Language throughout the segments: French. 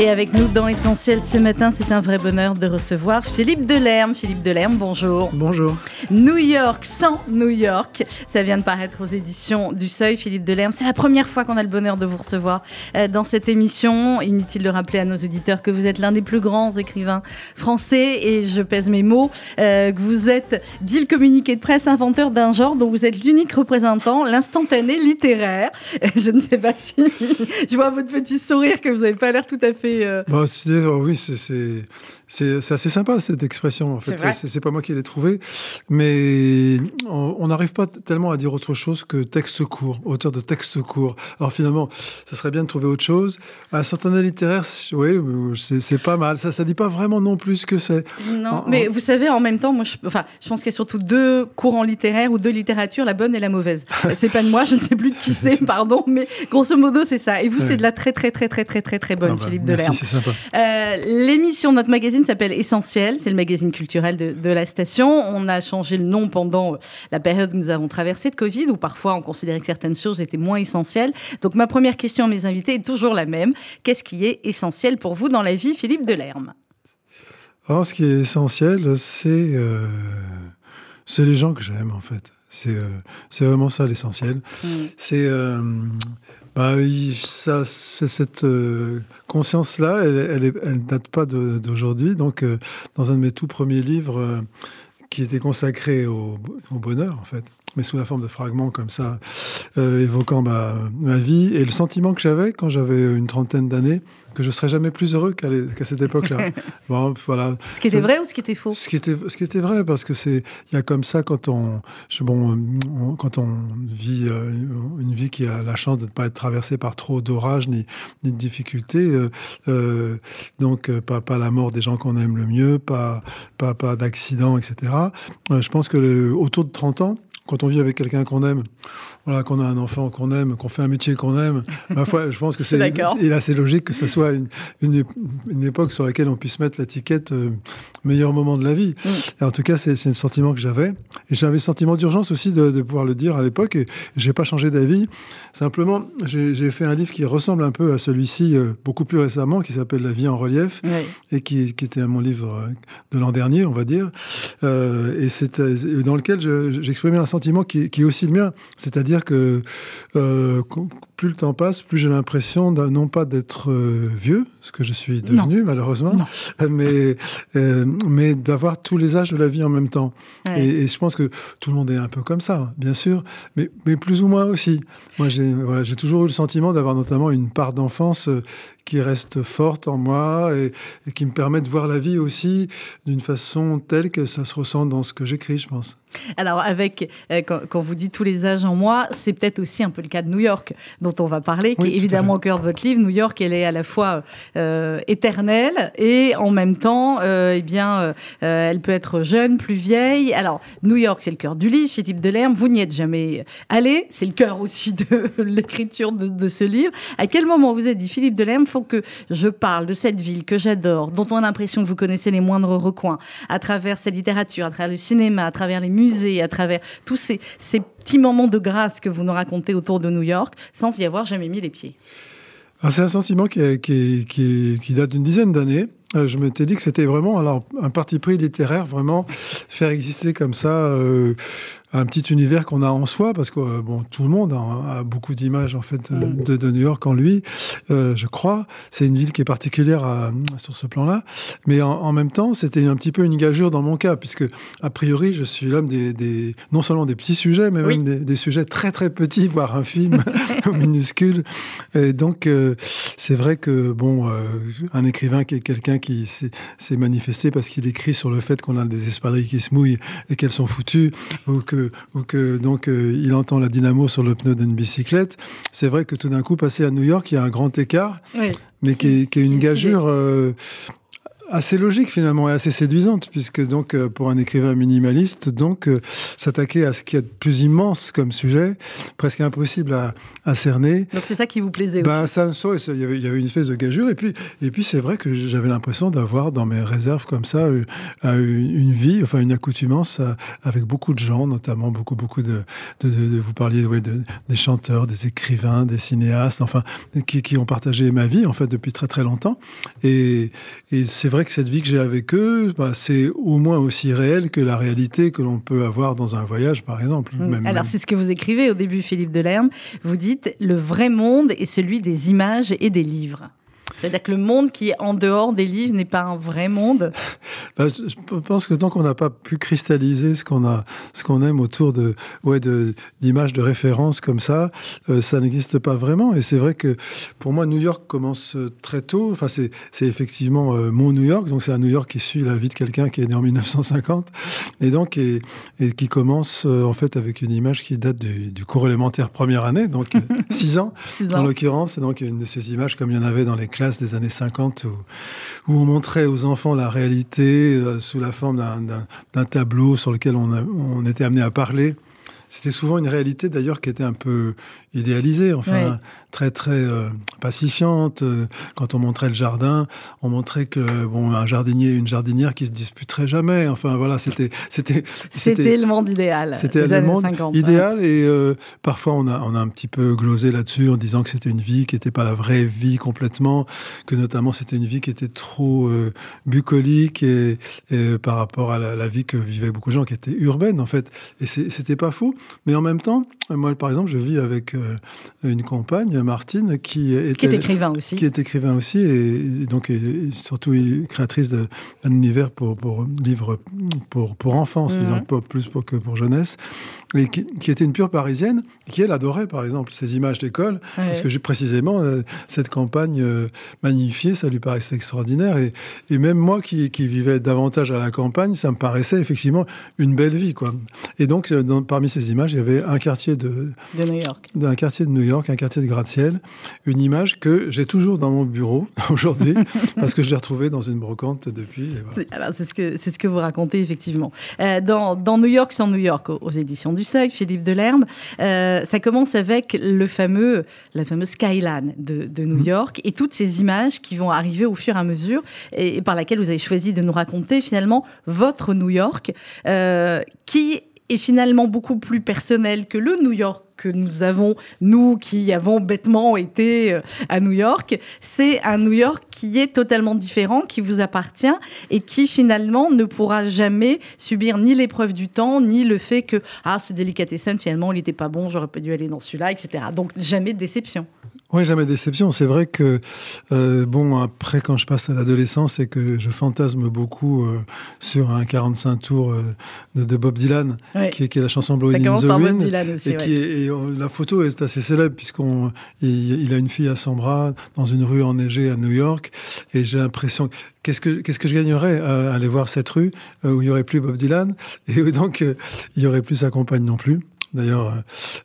Et avec nous dans Essentiel ce matin, c'est un vrai bonheur de recevoir Philippe Delerme. Philippe Delerme, bonjour. Bonjour. New York sans New York. Ça vient de paraître aux éditions du Seuil, Philippe Delerme. C'est la première fois qu'on a le bonheur de vous recevoir euh, dans cette émission. Inutile de rappeler à nos auditeurs que vous êtes l'un des plus grands écrivains français et je pèse mes mots, euh, que vous êtes dit le communiqué de presse inventeur d'un genre dont vous êtes l'unique représentant, l'instantané littéraire. Je ne sais pas si je vois votre petit sourire que vous n'avez pas l'air tout à fait euh, bah, oui, c'est c'est assez sympa cette expression. En fait, c'est pas moi qui l'ai trouvée, mais on n'arrive pas tellement à dire autre chose que texte court, auteur de texte court. Alors finalement, ça serait bien de trouver autre chose. Un certain littéraire, oui, c'est pas mal. Ça, ça dit pas vraiment non plus ce que c'est. Non, mais vous savez, en même temps, moi, je, enfin, je pense qu'il y a surtout deux courants littéraires ou deux littératures, la bonne et la mauvaise. c'est pas de moi, je ne sais plus de qui c'est, pardon, mais grosso modo, c'est ça. Et vous, c'est de la très, très, très, très, très, très, très bonne, ah bah, Philippe. C'est sympa. Euh, L'émission de notre magazine s'appelle Essentiel, c'est le magazine culturel de, la station. On a changé le nom pendant la période que nous avons traversée de Covid, où parfois on considérait que certaines choses étaient moins essentielles. Donc ma première question à mes invités est toujours la même. Qu'est-ce qui est essentiel pour vous dans la vie, Philippe Delerme? Alors ce qui est essentiel, c'est euh, les gens que j'aime en fait. C'est euh, vraiment ça l'essentiel. Mm. C'est euh, bah, ça, cette euh, conscience-là, elle, elle, date pas d'aujourd'hui. Donc, euh, dans un de mes tout premiers livres, euh, qui était consacré au, bonheur, en fait, mais sous la forme de fragments comme ça, évoquant ma, ma, vie et le sentiment que j'avais quand j'avais une trentaine d'années, que je serais jamais plus heureux qu'à cette époque-là. bon, voilà. Ce qui était vrai ou ce qui était faux? Ce qui était, ce qui était vrai, parce que c'est, il y a comme ça quand on, bon, quand on vit euh, une vie qui a la chance de ne pas être traversée par trop d'orages ni, ni, de difficultés. Euh, euh, donc pas, pas la mort des gens qu'on aime le mieux, pas, pas, pas d'accidents, etc. je pense que le, autour de 30 ans, quand on vit avec quelqu'un qu'on aime, voilà, qu'on a un enfant qu'on aime, qu'on fait un métier qu'on aime, ma foi, je pense que c'est et là c'est logique que ce soit une, une, époque sur laquelle on puisse mettre l'étiquette euh, meilleur moment de la vie. Mm. Et en tout cas, c'est un sentiment que j'avais. Et j'avais le sentiment d'urgence aussi de, de, pouvoir le dire à l'époque. Et j'ai pas changé d'avis. Simplement, j'ai fait un livre qui ressemble un peu à celui-ci euh, beaucoup plus récemment, qui s'appelle La vie en relief, et qui, qui, était mon livre euh, de l'an dernier, on va dire. et c'est dans lequel j'exprimais un sentiment qui, est aussi le mien, c'est-à-dire que euh, plus le temps passe, plus j'ai l'impression non pas d'être euh, vieux, ce que je suis devenu malheureusement, mais, euh, mais d'avoir tous les âges de la vie en même temps. Et, je pense que tout le monde est un peu comme ça, bien sûr, mais, mais plus ou moins aussi. Moi, j'ai voilà, toujours eu le sentiment d'avoir notamment une part d'enfance qui reste forte en moi et, et, qui me permet de voir la vie aussi d'une façon telle que ça se ressent dans ce que j'écris, je pense. Alors, avec, euh, quand, vous dites tous les âges en moi, c'est peut-être aussi un peu le cas de New York, dont on va parler, qui est évidemment au cœur de votre livre. New York, elle est à la fois euh, éternelle et en même temps, euh, eh bien, elle peut être jeune, plus vieille. Alors, New York, c'est le cœur du livre, Philippe Delerme, vous n'y êtes jamais allé, c'est le cœur aussi de l'écriture de, de, ce livre. À quel moment vous êtes dit, Philippe Delerme, faut que je parle de cette ville que j'adore, dont on a l'impression que vous connaissez les moindres recoins, à travers sa littérature, à travers le cinéma, à travers les musées, à travers tous ces, ces petits moments de grâce que vous nous racontez autour de New York, sans y avoir jamais mis les pieds. Ah, c'est un sentiment qui, date d'une dizaine d'années. Euh, je m'étais dit que c'était vraiment alors un parti pris littéraire, vraiment faire exister comme ça euh, un petit univers qu'on a en soi, parce que euh, bon, tout le monde a, beaucoup d'images en fait de, de, New York en lui, euh, je crois. C'est une ville qui est particulière à, sur ce plan-là, mais en, en, même temps, c'était un petit peu une gageure dans mon cas, puisque a priori, je suis l'homme des, des, non seulement des petits sujets, mais même des, des, sujets très très petits, voire infimes, minuscules. Et donc, euh, c'est vrai que bon, un écrivain qui est quelqu'un qui s'est manifesté parce qu'il écrit sur le fait qu'on a des espadrilles qui se mouillent et qu'elles sont foutues, ou que ou que donc euh, il entend la dynamo sur le pneu d'une bicyclette, c'est vrai que tout d'un coup, passer à New York, il y a un grand écart, mais qui est, une gageure. Euh, assez logique finalement et assez séduisante, puisque donc euh, pour un écrivain minimaliste, donc euh, s'attaquer à ce qui est plus immense comme sujet, presque impossible à, à cerner. Donc c'est ça qui vous plaisait ben, aussi. Ça, il y avait, il y avait une espèce de gageure, et puis, et puis c'est vrai que j'avais l'impression d'avoir dans mes réserves comme ça euh, une vie, enfin une accoutumance avec beaucoup de gens, notamment beaucoup, beaucoup de, de, de, vous parliez ouais, de, des chanteurs, des écrivains, des cinéastes, enfin qui, qui ont partagé ma vie en fait depuis très très longtemps, et, et c'est vrai que cette vie que j'ai avec eux, bah, c'est au moins aussi réel que la réalité que l'on peut avoir dans un voyage, par exemple. Mmh. Même, Alors, c'est ce que vous écrivez au début, Philippe Delerme. Vous dites Le vrai monde est celui des images et des livres. C'est-à-dire que le monde qui est en dehors des livres n'est pas un vrai monde bah, Je pense que tant qu'on n'a pas pu cristalliser ce qu'on a, ce qu'on aime autour de, ouais, de, d'images de référence comme ça, euh, ça n'existe pas vraiment. Et c'est vrai que pour moi, New York commence euh, très tôt. Enfin, c'est, c'est effectivement euh, mon New York. Donc, c'est un New York qui suit la vie de quelqu'un qui est né en 1950. Et donc, et, et qui commence euh, en fait avec une image qui date du, du cours élémentaire première année, donc 6 ans, Six en ans. l'occurrence. Et donc, une de ces images comme il y en avait dans les classes des années 50 où, on montrait aux enfants la réalité euh, sous la forme d'un- tableau sur lequel on était amené à parler. C'était souvent une réalité d'ailleurs qui était un peu idéalisée, enfin Ouais. très très euh, pacifiante. Euh, Quand on montrait le jardin, on montrait que bon un jardinier et une jardinière qui se disputeraient jamais. Enfin voilà, c'était c'était C'était le monde idéal. c'était le monde 50, ouais. idéal et euh, parfois on a, on a un petit peu glosé là-dessus en disant que c'était une vie qui n'était pas la vraie vie complètement, que notamment c'était une vie qui était trop euh, bucolique et, et par rapport à la, la vie que vivaient beaucoup de gens qui était urbaine en fait. Et c'était pas fou, mais en même temps, moi par exemple, je vis avec euh, une compagne, Martine, qui était Qui est écrivain aussi. qui est écrivain aussi et donc et surtout créatrice d'un univers pour, pour livres pour, pour enfants, Mhm. disons pas plus pour que pour jeunesse, et qui, qui était une pure parisienne, qui elle adorait par exemple ces images d'école, Ouais. parce que j'ai précisément euh, cette campagne euh, magnifiée, ça lui paraissait extraordinaire, et, et même moi qui, qui vivais davantage à la campagne, ça me paraissait effectivement une belle vie quoi. Et donc euh, dans- parmi ces images, il y avait un quartier de de New York. d'un quartier de New York, un quartier de gratte-ciel, une image que j'ai toujours dans mon bureau aujourd'hui, parce que je l'ai retrouvée dans une brocante depuis. et voilà. C'est ce, que- c'est ce que vous racontez, effectivement. Euh, dans, dans New York sans New York, aux, aux éditions du Seuil, Philippe Delerme, euh, ça commence avec le fameux, la fameuse skyline de, de New York et toutes ces images qui vont arriver au fur et à mesure et, et par laquelle vous avez choisi de nous raconter finalement votre New York, euh, qui est finalement beaucoup plus personnel que le New York que nous avons, nous qui avons bêtement été euh, à New York. C'est un New York qui est totalement différent, qui vous appartient et qui finalement ne pourra jamais subir ni l'épreuve du temps, ni le fait que ah ce délicatessen finalement il n'était pas bon, j'aurais pas dû aller dans celui-là, etc. Donc jamais de déception. Oui, jamais déception. C'est vrai que, euh, bon, après, quand je passe à l'adolescence et que je fantasme beaucoup euh, sur un 45 tours euh, de, de Bob Dylan, Ouais. qui, est, qui est la chanson Blowing in the Wind. Aussi. Et, ouais. qui est, et, euh, la photo est assez célèbre puisqu'on il, il a une fille à son bras dans une rue enneigée à New York et j'ai l'impression qu'est-ce que qu'est-ce que je gagnerais à aller voir cette rue où il y aurait plus Bob Dylan et où donc il y aurait plus sa compagne non plus. D'ailleurs, euh,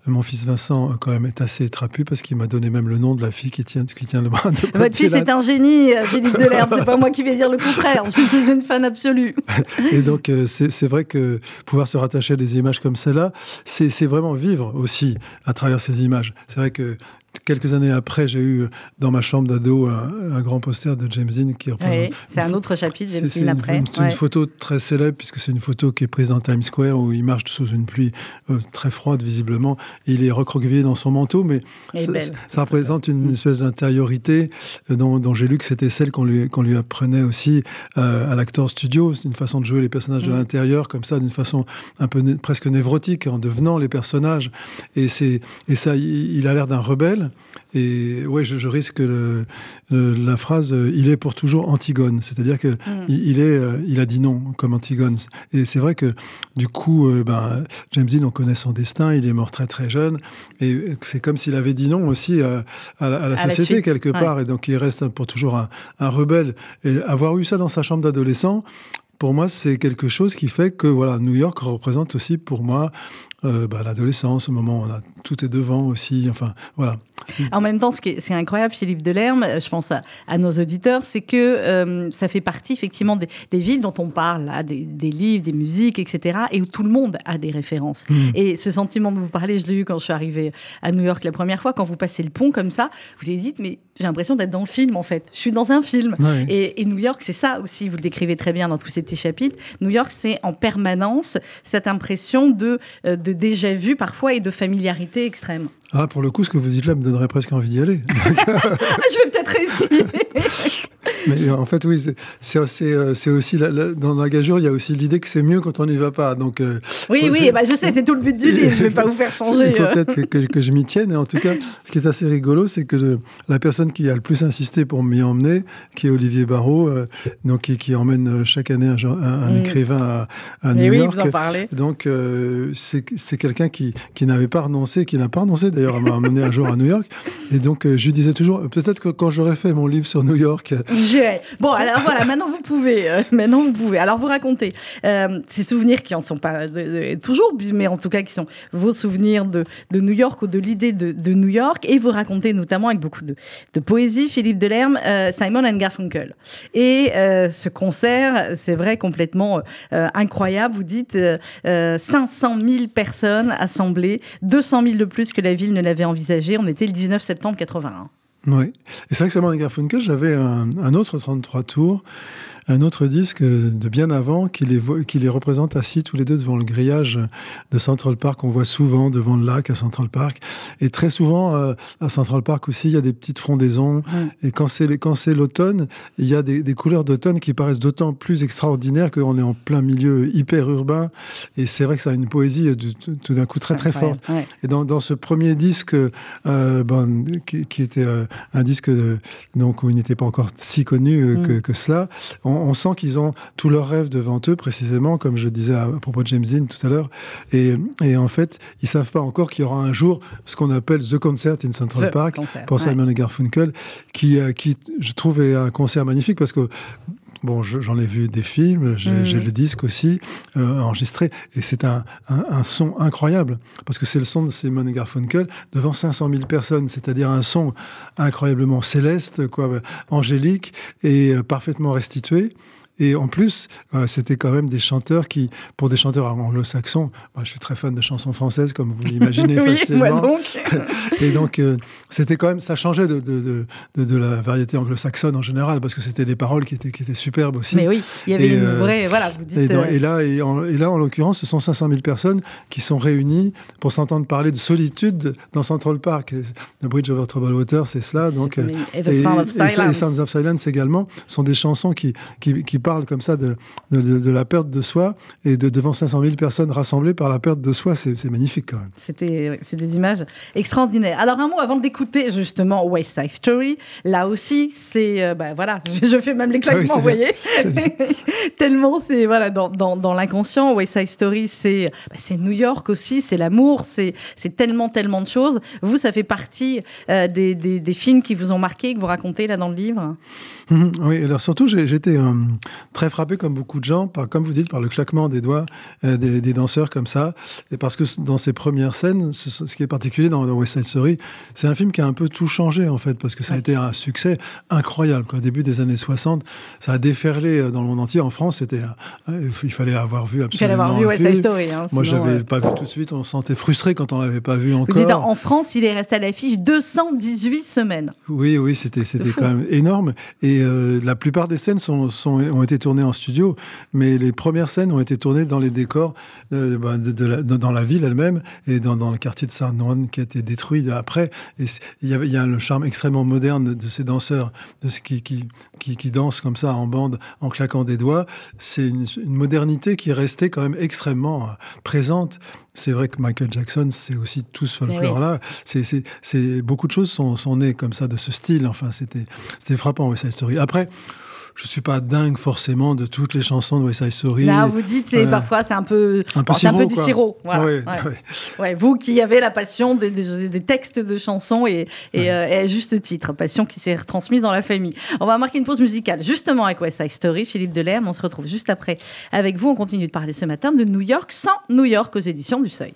mon fils Vincent, euh, quand même, est assez trapu parce qu'il m'a donné même le nom de la fille qui tient, qui tient le bras de Votre fils est un génie, euh, Philippe Delerme. C'est pas moi qui vais dire le contraire. Je suis une fan absolue. Et donc, c'est vrai que pouvoir se rattacher à des images comme celle-là, c'est c'est vraiment vivre aussi à travers ces images. C'est vrai que quelques années après, j'ai eu dans ma chambre d'ado un, un grand poster de James Dean qui représente. Ouais, c'est un autre chapitre, James Dean après. c'est une photo très célèbre puisque c'est une photo qui est prise dans Times Square où il marche sous une pluie euh, très froide visiblement. Il est recroquevillé dans son manteau, mais ça, belle. ça- ça représente une espèce d'intériorité euh, dont, dont j'ai lu que c'était celle qu'on lui, qu'on lui apprenait aussi euh, à l'acteur studio. C'est une façon de jouer les personnages de Mhm. l'intérieur comme ça, d'une façon un peu né- presque névrotique en devenant les personnages. Et et ça, il, il a l'air d'un rebelle. Et ouais, je, je risque le, le- la phrase euh, "il est pour toujours Antigone", c'est-à-dire que Mm. il, il est, euh, il a dit non comme Antigone. Et c'est vrai que du coup, euh, ben, James Dean, on connaît son destin. Il est mort très très jeune, et c'est comme s'il avait dit non aussi à, à la, à la À la société quelque ouais. part. Et donc il reste pour toujours un, un rebelle. Et avoir eu ça dans sa chambre d'adolescent. Pour moi, c'est quelque chose qui fait que voilà, New York représente aussi pour moi euh, bah, l'adolescence, au moment où on a tout est devant aussi. Enfin, voilà. En même temps, ce qui est, incroyable Livre Delerme, je pense à, nos auditeurs, c'est que euh, ça fait partie effectivement des, villes dont on parle, là, des, livres, des musiques, etc., et où tout le monde a des références. Hmm. Et ce sentiment de vous parler, je l'ai eu quand je suis arrivée à New York la première fois, quand vous passez le pont comme ça, vous avez dit, mais j'ai l'impression d'être dans le film en fait. Je suis dans un film. Et, New York, c'est ça aussi, vous le décrivez très bien dans tous ces petits chapitres. New York, c'est en permanence cette impression de, euh, de déjà vu parfois et de familiarité extrême. Ah, pour le coup, ce que vous dites là me donnerait presque envie d'y aller. je vais peut-être réussir. Mais en fait, oui, c'est euh, aussi, dans la gageure, il y a aussi l'idée que c'est mieux quand on n'y va pas. Donc, euh, oui, oui, bah, je sais, c'est tout le but du livre, je ne vais pas vous faire changer. Il faut euh. peut-être que, je m'y tienne. Et en tout cas, ce qui est assez rigolo, c'est que la personne qui a le plus insisté pour m'y emmener, qui est Olivier Barrault, donc, qui, emmène chaque année un, mm. écrivain à, New York. Vous en parlez. Donc, c'est quelqu'un qui, qui n'avait pas renoncé, qui n'a pas renoncé d'ailleurs à m'emmener un jour à New York. Et donc, je lui disais toujours, peut-être que quand j'aurais fait mon livre sur New York, Bon, alors voilà, maintenant vous pouvez. Euh, maintenant vous pouvez. Alors vous racontez euh, ces souvenirs qui en sont pas toujours, mais en tout cas qui sont vos souvenirs de, New York ou de l'idée de, New York. Et vous racontez notamment avec beaucoup de, de poésie, Philippe Delerme, euh, Simon and Garfunkel. Et ce concert, c'est vrai, complètement incroyable. Vous dites 500 000 personnes assemblées, 200 000 de plus que la ville ne l'avait envisagé. On était le 19 septembre 81. Oui. Et c'est vrai que Simon Garfunkel, j'avais un, un, autre 33 tours un autre disque de bien avant qui les, qui les représente assis tous les deux devant le grillage de Central Park. On voit souvent devant le lac à Central Park. Et très souvent, euh, à Central Park aussi, il y a des petites frondaisons. Et quand c'est, l'automne, il y a des, des couleurs d'automne qui paraissent d'autant plus extraordinaires qu'on est en plein milieu hyper urbain. Et c'est vrai que ça a une poésie tout d'un coup très très forte. Et dans, dans, ce premier disque, euh, bon, qui, qui, était euh, un disque donc où il n'était pas encore si connu mm. que, que, cela, on, on, sent qu'ils ont tous leurs rêves devant eux, précisément, comme je disais à, propos de James Dean tout à l'heure. Et, en fait, ils savent pas encore qu'il y aura un jour ce qu'on appelle The Concert in Central Park pour Simon et Garfunkel, qui, euh, qui, je trouve, est un concert magnifique parce que Bon, j'en ai vu des films, j'ai mm. le disque aussi euh, enregistré, et c'est un, un, son incroyable, parce que c'est le son de Simon Garfunkel devant 500 000 personnes, c'est-à-dire un son incroyablement céleste, quoi, angélique et euh, parfaitement restitué. Et en plus, euh, c'était quand même des chanteurs qui, pour des chanteurs anglo-saxons, moi je suis très fan de chansons françaises, comme vous l'imaginez oui, facilement. donc. et donc, euh, c'était quand même, ça changeait de, de, de, de la variété anglo-saxonne en général, parce que c'était des paroles qui étaient, qui étaient superbes aussi. Mais oui, il y avait une euh, vraie, voilà, vous dites. Et, là, et, en, et là, en l'occurrence, ce sont 500 000 personnes qui sont réunies pour s'entendre parler de solitude dans Central Park. The Bridge over Troubled Water, c'est cela. Donc, et, The Sound of Silence. Et Sounds of Silence également sont des chansons qui, qui, qui parle comme ça de, de, la perte de soi et de devant 500 000 personnes rassemblées par la perte de soi, c'est magnifique quand même. C'était, c'est des images extraordinaires. Alors un mot avant d'écouter justement West Side Story. Là aussi, c'est, euh, ben voilà, je fais même les ah claquements, vous voyez. Tellement c'est voilà dans, dans, dans l'inconscient. West Side Story, c'est bah, c'est New York aussi, c'est l'amour, c'est c'est tellement tellement de choses. Vous, ça fait partie euh, des, des, des films qui vous ont marqué, que vous racontez là dans le livre? Mhm. oui, alors surtout, j'étais euh, très frappé, comme beaucoup de gens, par, comme vous dites, par le claquement des doigts euh, des, danseurs comme ça. Et parce que dans ces premières scènes, ce, qui est particulier dans, West Side Story, c'est un film qui a un peu tout changé, en fait, parce que ça a été un succès incroyable. Au début des années 60, ça a déferlé euh, dans le monde entier. En France, c'était, il fallait avoir vu absolument. Il fallait avoir vu West Side Story. Hein, Moi, je l'avais pas vu tout de suite. On se sentait frustré quand on l'avait pas vu encore. en France, il est resté à l'affiche 218 semaines. Oui, oui, c'était, c'était quand même énorme. Et euh, la plupart des scènes sont, sont, ont été tournées en studio, mais les premières scènes ont été tournées dans les décors euh, bah, de, la, dans la ville elle-même et dans, dans, le quartier de Saint-Ouen qui a été détruit après. Et il y, y a le charme extrêmement moderne de ces danseurs de ce qui, qui, qui, qui, dansent comme ça en bande en claquant des doigts. C'est une, une, modernité qui est restée quand même extrêmement euh, présente. C'est vrai que Michael Jackson, c'est aussi tout ce folklore-là. C'est beaucoup de choses sont, sont nées comme ça de ce style. Enfin, c'était frappant West Side Story. Après, je suis pas dingue forcément de toutes les chansons de West Side Story. Là, vous dites, c'est euh, parfois c'est un peu, un peu, un peu du sirop. ouais, vous qui avez la passion des, des, textes de chansons et, et, euh, à juste titre, passion qui s'est retransmise dans la famille. On va marquer une pause musicale justement avec West Side Story, Philippe Delerme. On se retrouve juste après avec vous. On continue de parler ce matin de New York sans New York aux éditions du Seuil.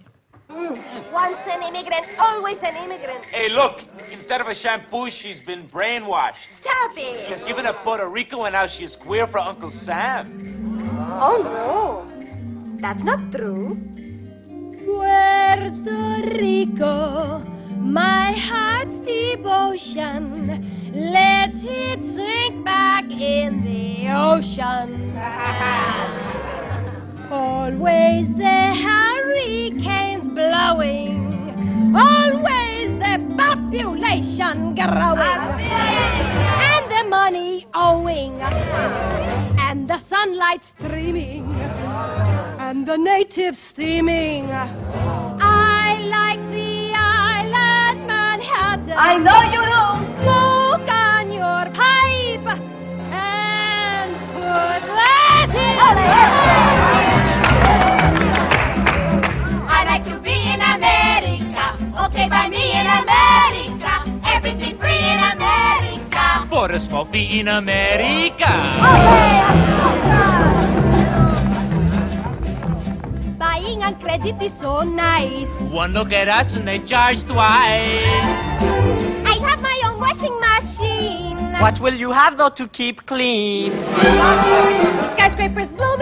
Mmh. Once an immigrant, always an immigrant. Hey, look, instead of a shampoo, she's been brainwashed. Stop it! She's given up Puerto Rico and now she's queer for Uncle Sam. Oh no, that's not true. Puerto Rico, my heart's devotion. Let it sink back in the ocean. Always the hurricanes blowing. Always the population growing. And the money owing. And the sunlight streaming. And the natives steaming. I like the island Manhattan. I know you do. Smoke on your pipe and put that in. America. By me in America. Everything free in America. Oh, for a small fee in America. Buying on credit is so nice. One look at us and they charge twice. I have my own washing machine. What will you have though to keep clean? Skyscrapers bloom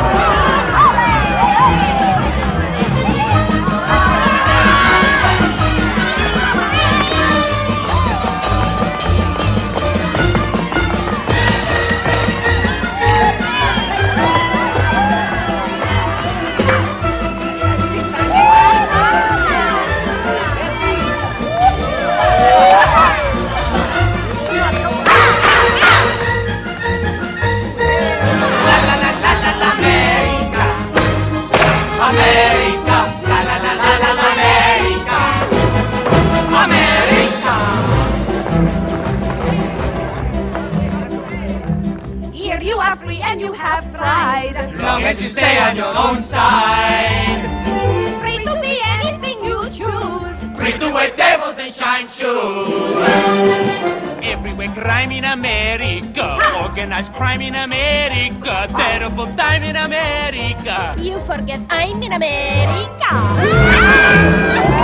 Hey! Long you stay on your own side, Free to be anything you choose. free to wear tables and shine shoes. Everywhere crime in America, organized crime in America, terrible time in America. You forget I'm in America.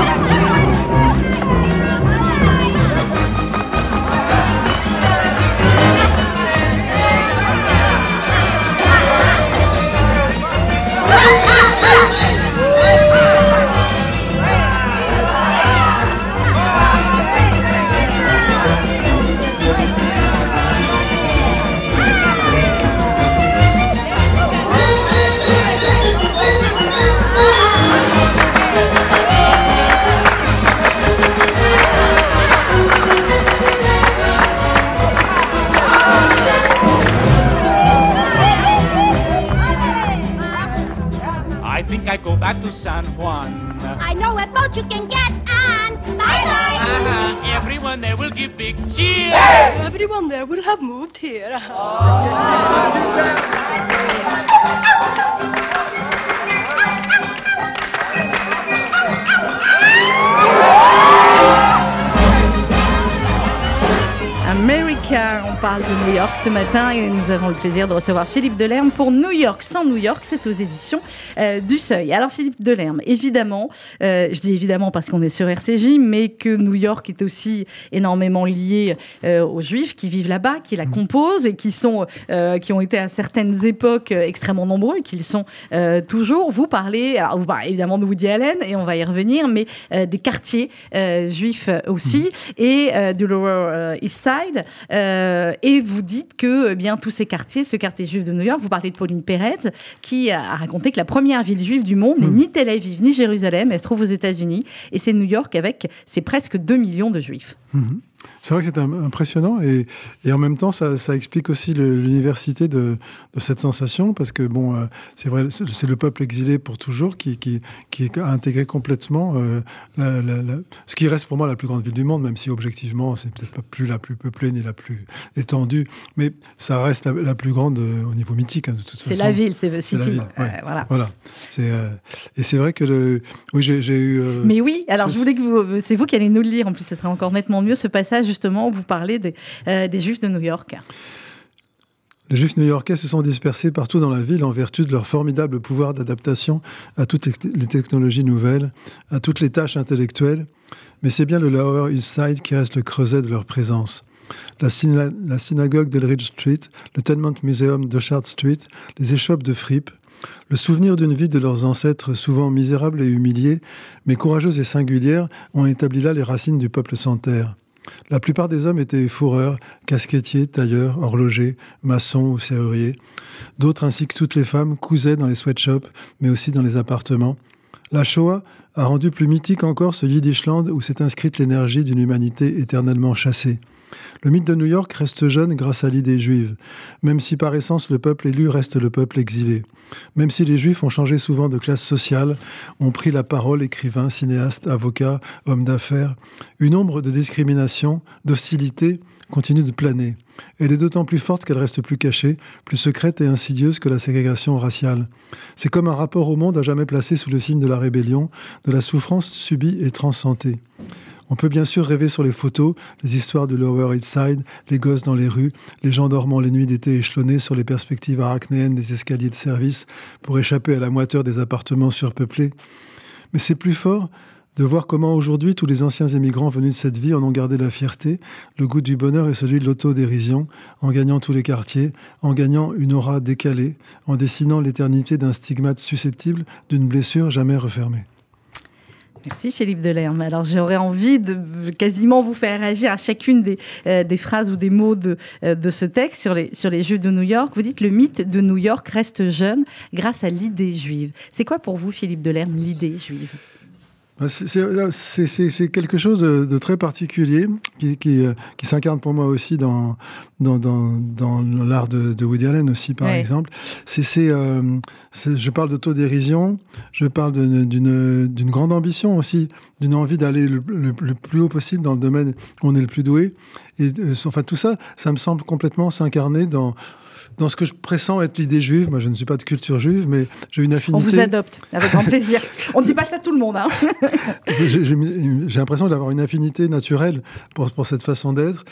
plaisir de recevoir Philippe Delerme pour New York sans New York, c'est aux éditions euh, du Seuil. Alors Philippe Delerme, évidemment, euh, je dis évidemment parce qu'on est sur RCJ, mais que New York est aussi énormément lié euh, aux Juifs qui vivent là-bas, qui la composent et qui sont, qui ont été à certaines époques extrêmement nombreux et qui le sont toujours. Vous parlez, alors vous parlez évidemment de Woody Allen et on va y revenir, mais des quartiers juifs aussi et euh, du Lower East Side. Et vous dites que eh bien tous ces quartiers, ce quartier juif de New York, vous parlez de Pauline Pérez, qui a raconté que la première ville juive du monde n'est ni Tel Aviv ni Jérusalem, elle se trouve aux États-Unis et c'est New York avec ses presque 2 millions de juifs. Mhm. C'est vrai que c'est impressionnant et, et, en même temps, ça, ça explique aussi l'université de, de, cette sensation parce que, bon, euh, c'est vrai, c'est le peuple exilé pour toujours qui, qui, qui a intégré complètement euh, la, la, la, ce qui reste pour moi la plus grande ville du monde, même si objectivement, c'est peut-être pas plus la plus peuplée ni la plus étendue, mais ça reste la, plus grande euh, au niveau mythique, hein, de toute façon. C'est la ville, c'est City. Ville, ouais. voilà. voilà. et c'est vrai que le, oui, j'ai eu. mais oui, alors je voulais que vous, c'est vous qui allez nous le lire, en plus, ce sera encore nettement mieux ce passage justement, vous parlez des, euh, des Juifs de New York. Les Juifs new-yorkais se sont dispersés partout dans la ville en vertu de leur formidable pouvoir d'adaptation à toutes les technologies nouvelles, à toutes les tâches intellectuelles, mais c'est bien le Lower East Side qui reste le creuset de leur présence. La, syna la synagogue d'Elridge Street, le Tenement Museum de Chart Street, les échoppes de Fripp, le souvenir d'une vie de leurs ancêtres souvent misérables et humiliés, mais courageuses et singulières, ont établi là les racines du peuple sans terre. La plupart des hommes étaient fourreurs, casquettiers, tailleurs, horlogers, maçons ou serruriers. D'autres, ainsi que toutes les femmes, cousaient dans les sweatshops, mais aussi dans les appartements. La Shoah a rendu plus mythique encore ce Yiddishland où s'est inscrite l'énergie d'une humanité éternellement chassée. Le mythe de New York reste jeune grâce à l'idée juive, même si par essence le peuple élu reste le peuple exilé. Même si les juifs ont changé souvent de classe sociale, ont pris la parole écrivains, cinéastes, avocats, hommes d'affaires, une ombre de discrimination, d'hostilité continue de planer. Elle est d'autant plus forte qu'elle reste plus cachée, plus secrète et insidieuse que la ségrégation raciale. C'est comme un rapport au monde à jamais placé sous le signe de la rébellion, de la souffrance subie et transcendée. On peut bien sûr rêver sur les photos, les histoires de Lower East Side, les gosses dans les rues, les gens dormant les nuits d'été échelonnés sur les perspectives arachnéennes des escaliers de service pour échapper à la moiteur des appartements surpeuplés. Mais c'est plus fort de voir comment aujourd'hui tous les anciens émigrants venus de cette vie en ont gardé la fierté, le goût du bonheur et celui de l'autodérision, en gagnant tous les quartiers, en gagnant une aura décalée, en dessinant l'éternité d'un stigmate susceptible d'une blessure jamais refermée. Merci Philippe Delerme. Alors j'aurais envie de quasiment vous faire réagir à chacune des, euh, des phrases ou des mots de, euh, de ce texte sur les, sur les Juifs de New York. Vous dites le mythe de New York reste jeune grâce à l'idée juive. C'est quoi pour vous Philippe Delerme l'idée juive? C'est quelque chose de, de, très particulier qui, qui, euh, qui s'incarne pour moi aussi dans, dans, dans, dans l'art de, de, Woody Allen aussi, par ouais. exemple. C'est, euh, je parle d'autodérision, je parle d'une grande ambition aussi, d'une envie d'aller le, le, le, plus haut possible dans le domaine où on est le plus doué. Et euh, enfin, tout ça, ça me semble complètement s'incarner dans dans ce que je pressens être l'idée juive. Moi, je ne suis pas de culture juive, mais j'ai une affinité. On vous adopte, avec grand plaisir. On ne dit pas ça à tout le monde. Hein. j'ai l'impression d'avoir une affinité naturelle pour, pour cette façon d'être.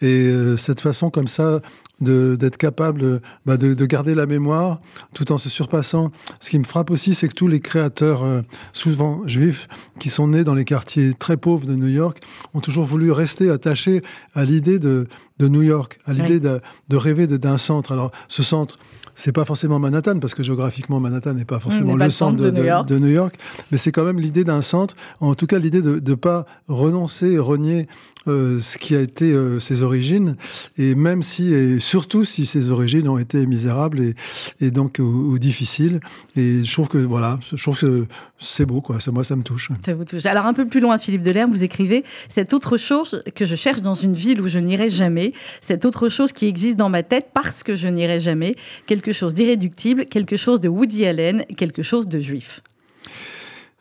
Et euh, cette façon comme ça d'être capable bah, de, de, garder la mémoire tout en se surpassant. Ce qui me frappe aussi, c'est que tous les créateurs, euh, souvent juifs, qui sont nés dans les quartiers très pauvres de New York, ont toujours voulu rester attachés à l'idée de, de New York, à l'idée oui. de, de, rêver d'un centre. Alors, ce centre, c'est pas forcément Manhattan, parce que géographiquement, Manhattan n'est pas forcément le centre de, de, New York, de New York mais c'est quand même l'idée d'un centre, en tout cas l'idée de ne pas renoncer, renier euh, ce qui a été euh, ses origines, et même si, et surtout si ses origines ont été misérables et, et donc ou, ou, difficiles. Et je trouve que voilà, je trouve que c'est beau, quoi. Ça, moi, ça me touche. Ça vous touche. Alors un peu plus loin, Philippe Delerme, vous écrivez cette autre chose que je cherche dans une ville où je n'irai jamais, cette autre chose qui existe dans ma tête parce que je n'irai jamais, quelque chose d'irréductible, quelque chose de Woody Allen, quelque chose de juif.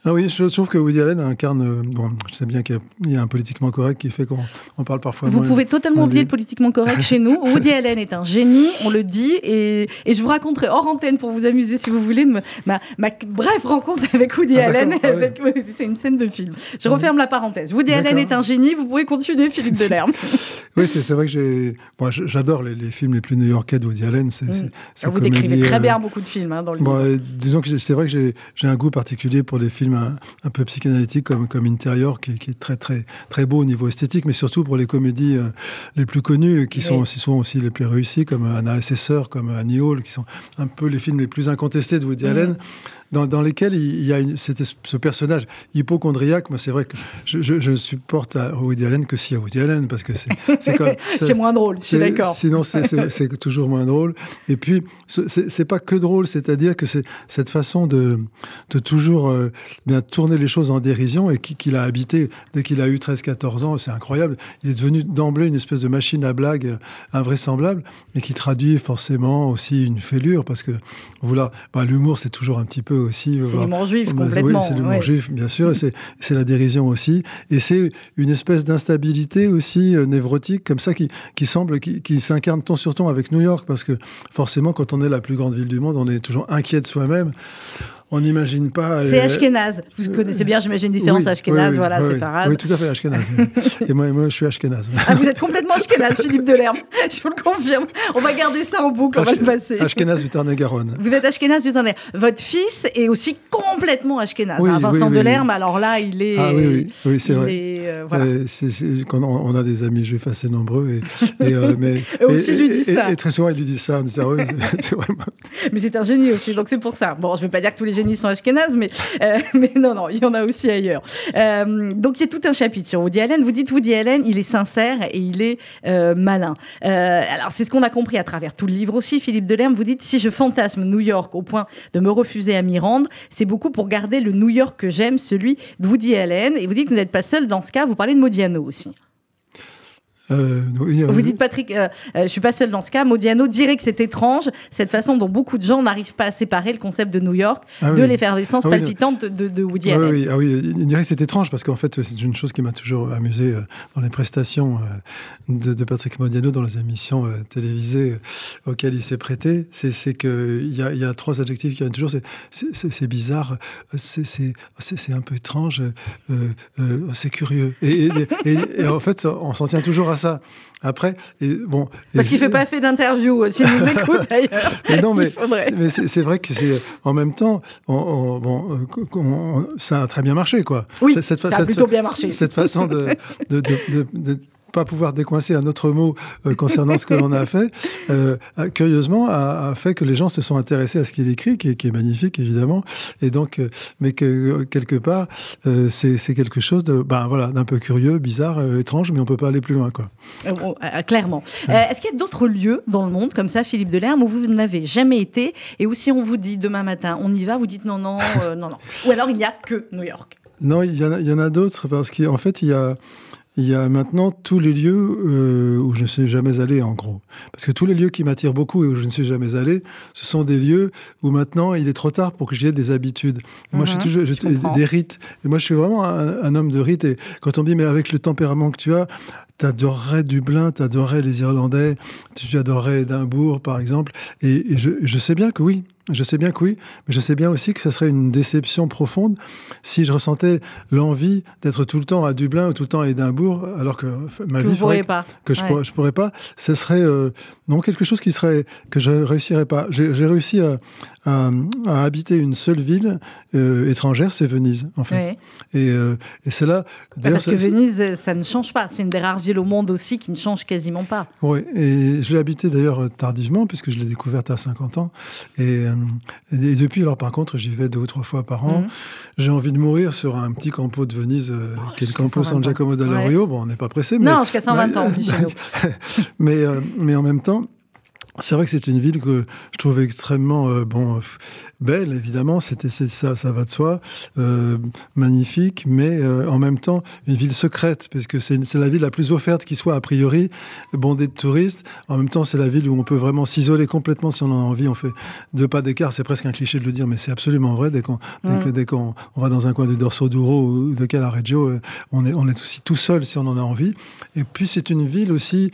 Ah oui, je trouve que Woody Allen incarne. Bon, je sais bien qu'il y, y, a un politiquement correct qui fait qu'on on parle parfois. Vous pouvez totalement oublier le politiquement correct chez nous. Woody Allen est un génie, on le dit, et, et, je vous raconterai hors antenne pour vous amuser si vous voulez de ma, ma bref rencontre avec Woody ah, Allen. Ah, avec, oui. C'était une scène de film. Je referme la parenthèse. Woody Allen est un génie, vous pouvez continuer, Philippe Delerme. oui, c'est vrai que j'ai. Bon, J'adore les, les, films les plus new-yorkais de Woody Allen. C'est, mm. Vous comédie, décrivez très bien euh... beaucoup de films hein, dans le bon, livre. disons que c'est vrai que j'ai un goût particulier pour des films un, un peu psychanalytique comme, comme Interior, qui, qui, est très, très, très beau au niveau esthétique, mais surtout pour les comédies euh, les plus connues, qui oui. sont aussi souvent aussi les plus réussies, comme Anna et ses sœurs, comme Annie Hall, qui sont un peu les films les plus incontestés de Woody mmh. Allen. Dans, dans lesquels il y a une, ce personnage hypochondriaque. Moi, c'est vrai que je, je, je supporte à Woody Allen que si à Woody Allen, parce que c'est, moins drôle, je suis d'accord. Sinon, c'est, toujours moins drôle. Et puis, ce- c'est, pas que drôle, c'est-à-dire que c'est cette façon de, de toujours euh, bien tourner les choses en dérision et qui- qu'il a habité dès qu'il a eu 13-14 ans, c'est incroyable. Il est devenu d'emblée une espèce de machine à blagues euh, invraisemblable, mais qui traduit forcément aussi une fêlure, parce que voilà, bah, l'humour, c'est toujours un petit peu aussi. C'est l'humour juif, complètement. Oui, c'est l'humour ouais. juif, bien sûr. c'est la dérision aussi. Et c'est une espèce d'instabilité aussi euh, névrotique, comme ça, qui, qui semble, qui, qui s'incarne ton sur ton avec New York, parce que forcément, quand on est la plus grande ville du monde, on est toujours inquiet de soi-même. On n'imagine pas. C'est euh, Ashkenaz. Vous connaissez bien, j'imagine, différence oui, Ashkenaz, oui, voilà, oui, c'est pas grave. Oui, tout à fait, Ashkenaz. Et moi, moi, je suis Ashkenaz. Ah, vous êtes complètement Ashkenaz, Philippe Delerme. Je vous le confirme. On va garder ça en boucle, on va le passer. Ashkenaz du Tarn-et-Garonne. Vous êtes Ashkenaz du Tonnerre. Votre fils est aussi complètement Ashkenaz. Hein. Vincent. Delerme, alors là, il est. Ah oui, oui, oui c'est vrai. est, euh, voilà. Euh, quand on, a des amis juifs assez nombreux et, et, euh, mais aussi lui disent et- ça. Et, très souvent ils lui disent ça en disant oui, c'est vraiment- Mais c'est un génie aussi, donc c'est pour ça. Bon, je vais pas dire que tous les génies sont Ashkenaz, mais, euh, mais non, non, il y en a aussi ailleurs. Donc il y a tout un chapitre sur Woody Allen. Vous dites Woody Allen, il est sincère et il est malin. Alors c'est ce qu'on a compris à travers tout le livre aussi. Philippe Delerme, vous dites si je fantasme New York au point de me refuser à m'y rendre, c'est beaucoup pour garder le New York que j'aime, celui de Woody Allen. Et vous dites que vous n'êtes pas seul dans ce cas. Vous parlez de Modiano aussi. Euh, oui, euh, Vous dites, Patrick, euh, euh, je suis pas seul dans ce cas. Modiano dirait que c'est étrange, cette façon dont beaucoup de gens n'arrivent pas à séparer le concept de New York Ah de oui. l'effervescence Ah oui, palpitante de, de Woody Allen. oui, ah oui, il dirait que c'est étrange parce qu'en fait, c'est une chose qui m'a toujours amusé euh, dans les prestations euh, de, de Patrick Modiano dans les émissions euh, télévisées euh, auxquelles il s'est prêté. C'est c'est que il y a, y a trois adjectifs qui viennent toujours. c'est- bizarre, euh, c'est un peu étrange, euh, euh, c'est curieux. Et, et- et- et en fait, on s'en tient toujours à ça. Après, et bon. Parce qu'il fait pas fait d'interview, s'il nous écoute d'ailleurs. mais non, mais, mais c'est vrai que c'est en même temps, on, on- bon, qu'on- ça a très bien marché, quoi. Oui, Cette- ça a cette- plutôt bien marché. Cette façon de, de, de- de pas pouvoir décoincer un autre mot euh, concernant ce que l'on a fait, euh, a- curieusement, a, a fait que les gens se sont intéressés à ce qu'il écrit, qui est, qui est magnifique évidemment, et donc, euh, mais que euh, quelque part, euh, c'est quelque chose de, ben voilà, d'un peu curieux, bizarre, euh, étrange, mais on peut pas aller plus loin, quoi. Euh, euh, clairement. Euh, Est-ce qu'il y a d'autres lieux dans le monde, comme ça, Philippe Delerme, où vous n'avez jamais été et où si on vous dit demain matin, on y va, vous dites non, non, euh, non, non. Ou alors il n'y a que New York. Non, il y en a, il y en a d'autres parce qu'en fait, il y a, il y a maintenant tous les lieux euh, où je ne suis jamais allé, en gros. Parce que tous les lieux qui m'attirent beaucoup et où je ne suis jamais allé, ce sont des lieux où maintenant il est trop tard pour que j'y ai des habitudes. Moi, je suis Mhm, toujours je- je comprends. des rites. Et moi, je suis vraiment un, un homme de rites. Et quand on me dit, mais avec le tempérament que tu as, t'adorerais Dublin, t'adorerais les Irlandais, tu adorerais Édimbourg, par exemple. Et, et je, je sais bien que oui. Je sais bien que oui, mais je sais bien aussi que ce serait une déception profonde si je ressentais l'envie d'être tout le temps à Dublin ou tout le temps à Édimbourg, alors que ma Que vie ferait pas. que je, Ouais. pourrais, je pourrais pas. Ce serait euh, non quelque chose qui serait que je réussirais pas. J'ai réussi à, à, à habiter une seule ville euh, étrangère, c'est Venise en fait. Ouais. Et, euh, et c'est là. d'ailleurs, Parce que Venise, ça ne change pas. C'est une des rares villes au monde aussi qui ne change quasiment pas. Oui, et je l'ai habité d'ailleurs tardivement, puisque je l'ai découverte à 50 ans. Et, euh, et depuis, alors par contre, j'y vais deux ou trois fois par an. Mhm. J'ai envie de mourir sur un petit campo de Venise, euh, qui est le campo 120 San Giacomo ans. d'Alorio. Bon, on n'est pas pressé, mais. Non, jusqu'à 120 ans, mais, euh, mais en même temps, c'est vrai que c'est une ville que je trouve extrêmement euh, bon, euh, belle, évidemment, c'était ça, ça va de soi, euh, magnifique, mais en même temps une ville secrète, parce que c'est la ville la plus offerte qui soit a priori, bondée de touristes. En même temps, c'est la ville où on peut vraiment s'isoler complètement si on en a envie. On fait deux pas d'écart, c'est presque un cliché de le dire, mais c'est absolument vrai. Dès qu'on dès Mm. dès qu'on on va dans un coin de Dorso Duro ou de Calareggio, on est on est aussi tout seul si on en a envie. Et puis c'est une ville aussi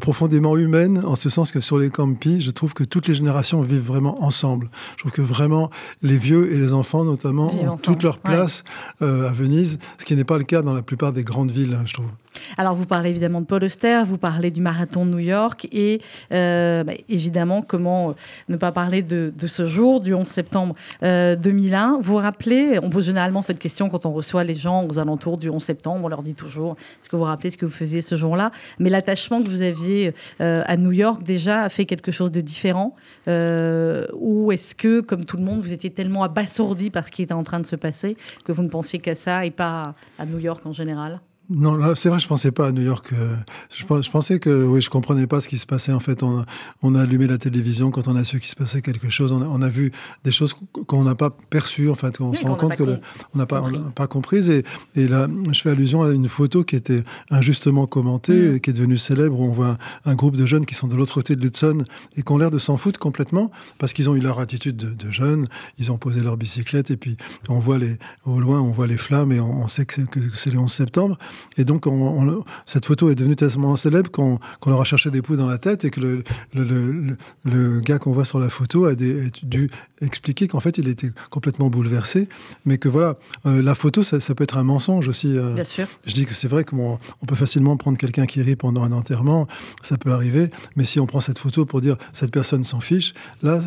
profondément humaine, en ce sens que sur les je trouve que toutes les générations vivent vraiment ensemble. Je trouve que vraiment les vieux et les enfants, notamment, ont ensemble, toute leur ouais. place euh, à Venise, ce qui n'est pas le cas dans la plupart des grandes villes, hein, je trouve. Alors, vous parlez évidemment de Paul Auster, vous parlez du marathon de New York et euh, bah, évidemment, comment euh, ne pas parler de, ce jour, du 11 septembre euh, 2001. Vous vous rappelez, on pose généralement cette question quand on reçoit les gens aux alentours du 11 septembre, on leur dit toujours est-ce que vous vous rappelez ce que vous faisiez ce jour-là? Mais l'attachement que vous aviez euh, à New York déjà a fait quelque chose de différent euh, Ou est-ce que, comme tout le monde, vous étiez tellement abasourdi par ce qui était en train de se passer que vous ne pensiez qu'à ça et pas à New York en général? Non, là, c'est vrai, je pensais pas à New York. Euh, je, je, pensais que, oui, je comprenais pas ce qui se passait. En fait, on a, on a allumé la télévision quand on a su qu'il se passait quelque chose. On a, on a vu des choses qu'on n'a pas perçues. En fait, on oui, se rend compte que le, on n'a pas, pas comprises. Et, et, là, je fais allusion à une photo qui était injustement commentée, mmh. qui est devenue célèbre, où on voit un, un, groupe de jeunes qui sont de l'autre côté de l'Hudson et qui ont l'air de s'en foutre complètement parce qu'ils ont eu leur attitude de, de, jeunes. Ils ont posé leur bicyclette et puis on voit les, au loin, on voit les flammes et on, on sait que c'est le 11 septembre. Et donc, on, on, cette photo est devenue tellement célèbre qu'on qu leur a cherché des poux dans la tête et que le, le, le, le gars qu'on voit sur la photo a, des, a dû expliquer qu'en fait, il était complètement bouleversé, mais que voilà, euh, la photo, ça, ça, peut être un mensonge aussi. Euh, Bien sûr. Je dis que c'est vrai qu'on on peut facilement prendre quelqu'un qui rit pendant un enterrement, ça peut arriver, mais si on prend cette photo pour dire cette personne s'en fiche, là.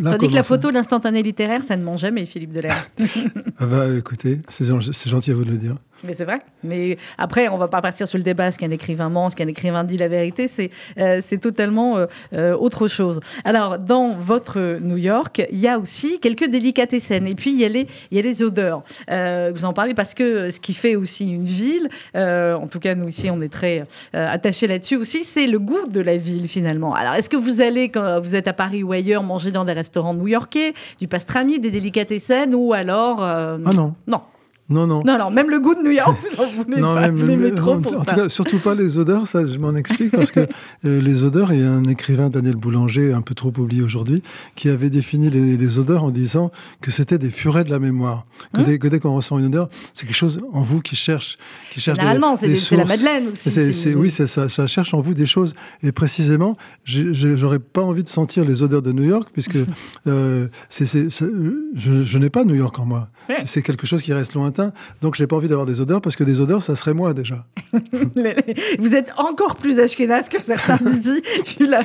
là Tandis que la photo, l'instantané littéraire, ça ne ment jamais, Philippe Delair. ah bah écoutez, c'est gentil à vous de le dire. Mais c'est vrai. Mais après, on va pas partir sur le débat, ce qu'un écrivain ment, ce qu'un écrivain dit la vérité, c'est euh, c'est totalement euh, euh, autre chose. Alors, dans votre New York, il y a aussi quelques délicatessen. Et puis, il y a les, il y a les odeurs. Euh, vous en parlez parce que ce qui fait aussi une ville, euh, en tout cas, nous ici, on est très attachés là-dessus aussi, c'est le goût de la ville, finalement. Alors, est-ce que vous allez, quand vous êtes à Paris ou ailleurs, manger dans des restaurants new-yorkais, du pastrami, des délicatessen, ou alors... ah non. Non. Non, non. Non, non, même le goût de New York, vous voulez non, pas. Même, trop en, pour en ça. tout cas, surtout pas les odeurs, ça je m'en explique, parce que euh, les odeurs, il y a un écrivain, Daniel Boulanger, un peu trop oublié aujourd'hui, qui avait défini les, les, odeurs en disant que c'était des furets de la mémoire. Que, hum? dès, que dès qu'on ressent une odeur, c'est quelque chose en vous qui cherche. Qui cherche Généralement, c'est la Madeleine aussi. C est, c est, oui, ça, ça, cherche en vous des choses. Et précisément, j'aurais pas envie de sentir les odeurs de New York, puisque euh, c est, je, je n'ai pas New York en moi. Ouais. C'est quelque chose qui reste lointain. Donc, j'ai pas envie d'avoir des odeurs parce que des odeurs, ça serait moi déjà. Vous êtes encore plus ashkénaze que certains là,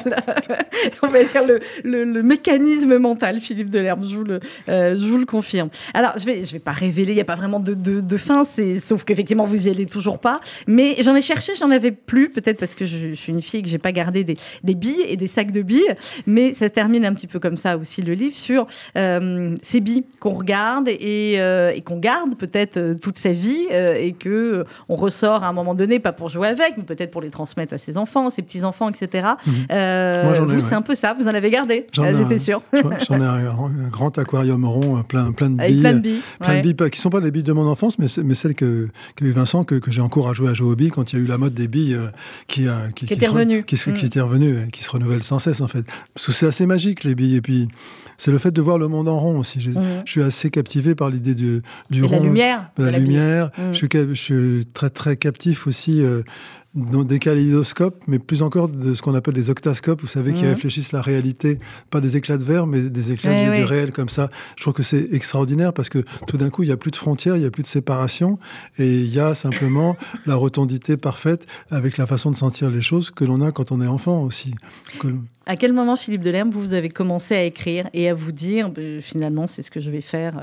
on va dire le, le, le, mécanisme mental, Philippe Delerme, je vous le, euh, je vous le confirme. Alors, je vais, je vais pas révéler, il n'y a pas vraiment de, de, de fin, sauf qu'effectivement, vous y allez toujours pas. Mais j'en ai cherché, j'en avais plus, peut-être parce que je, je, suis une fille que j'ai pas gardé des, des, billes et des sacs de billes. Mais ça termine un petit peu comme ça aussi le livre sur euh, ces billes qu'on regarde et, euh, et qu'on garde peut-être euh, toute sa vie euh, et que euh, on ressort à un moment donné, pas pour jouer avec, mais peut-être pour les transmettre à ses enfants, ses petits enfants, etc. Mmh. Vous, c'est ouais. un peu ça. Vous en avez gardé. J'étais sûre. J'en ai un, grand aquarium rond, plein, plein de billes, plein de billes, plein ouais. de billes qui sont pas les billes de mon enfance, mais, mais celles que qu'a eu Vincent, que, que j'ai encore à jouer à jouer aux billes quand il y a eu la mode des billes qui, qui, qui, était revenue, qui, mmh. qui était revenue, qui se renouvelle sans cesse en fait. Parce que c'est assez magique les billes et puis c'est le fait de voir le monde en rond aussi. Mmh. Je suis assez captivé par l'idée du, rond, la lumière, de la, la lumière. Mmh. Je, suis, je, suis, très très captif aussi euh, dans des kaléidoscopes, mais plus encore de ce qu'on appelle des octascopes, vous savez, mmh. qui réfléchissent la réalité, pas des éclats de verre, mais des éclats eh du, oui. du, réel comme ça. Je trouve que c'est extraordinaire parce que tout d'un coup, il n'y a plus de frontières, il n'y a plus de séparation, et il y a simplement la rotondité parfaite avec la façon de sentir les choses que l'on a quand on est enfant aussi. Que à quel moment, Philippe Delerme, vous avez commencé à écrire et à vous dire, ben, finalement, c'est ce que je vais faire euh,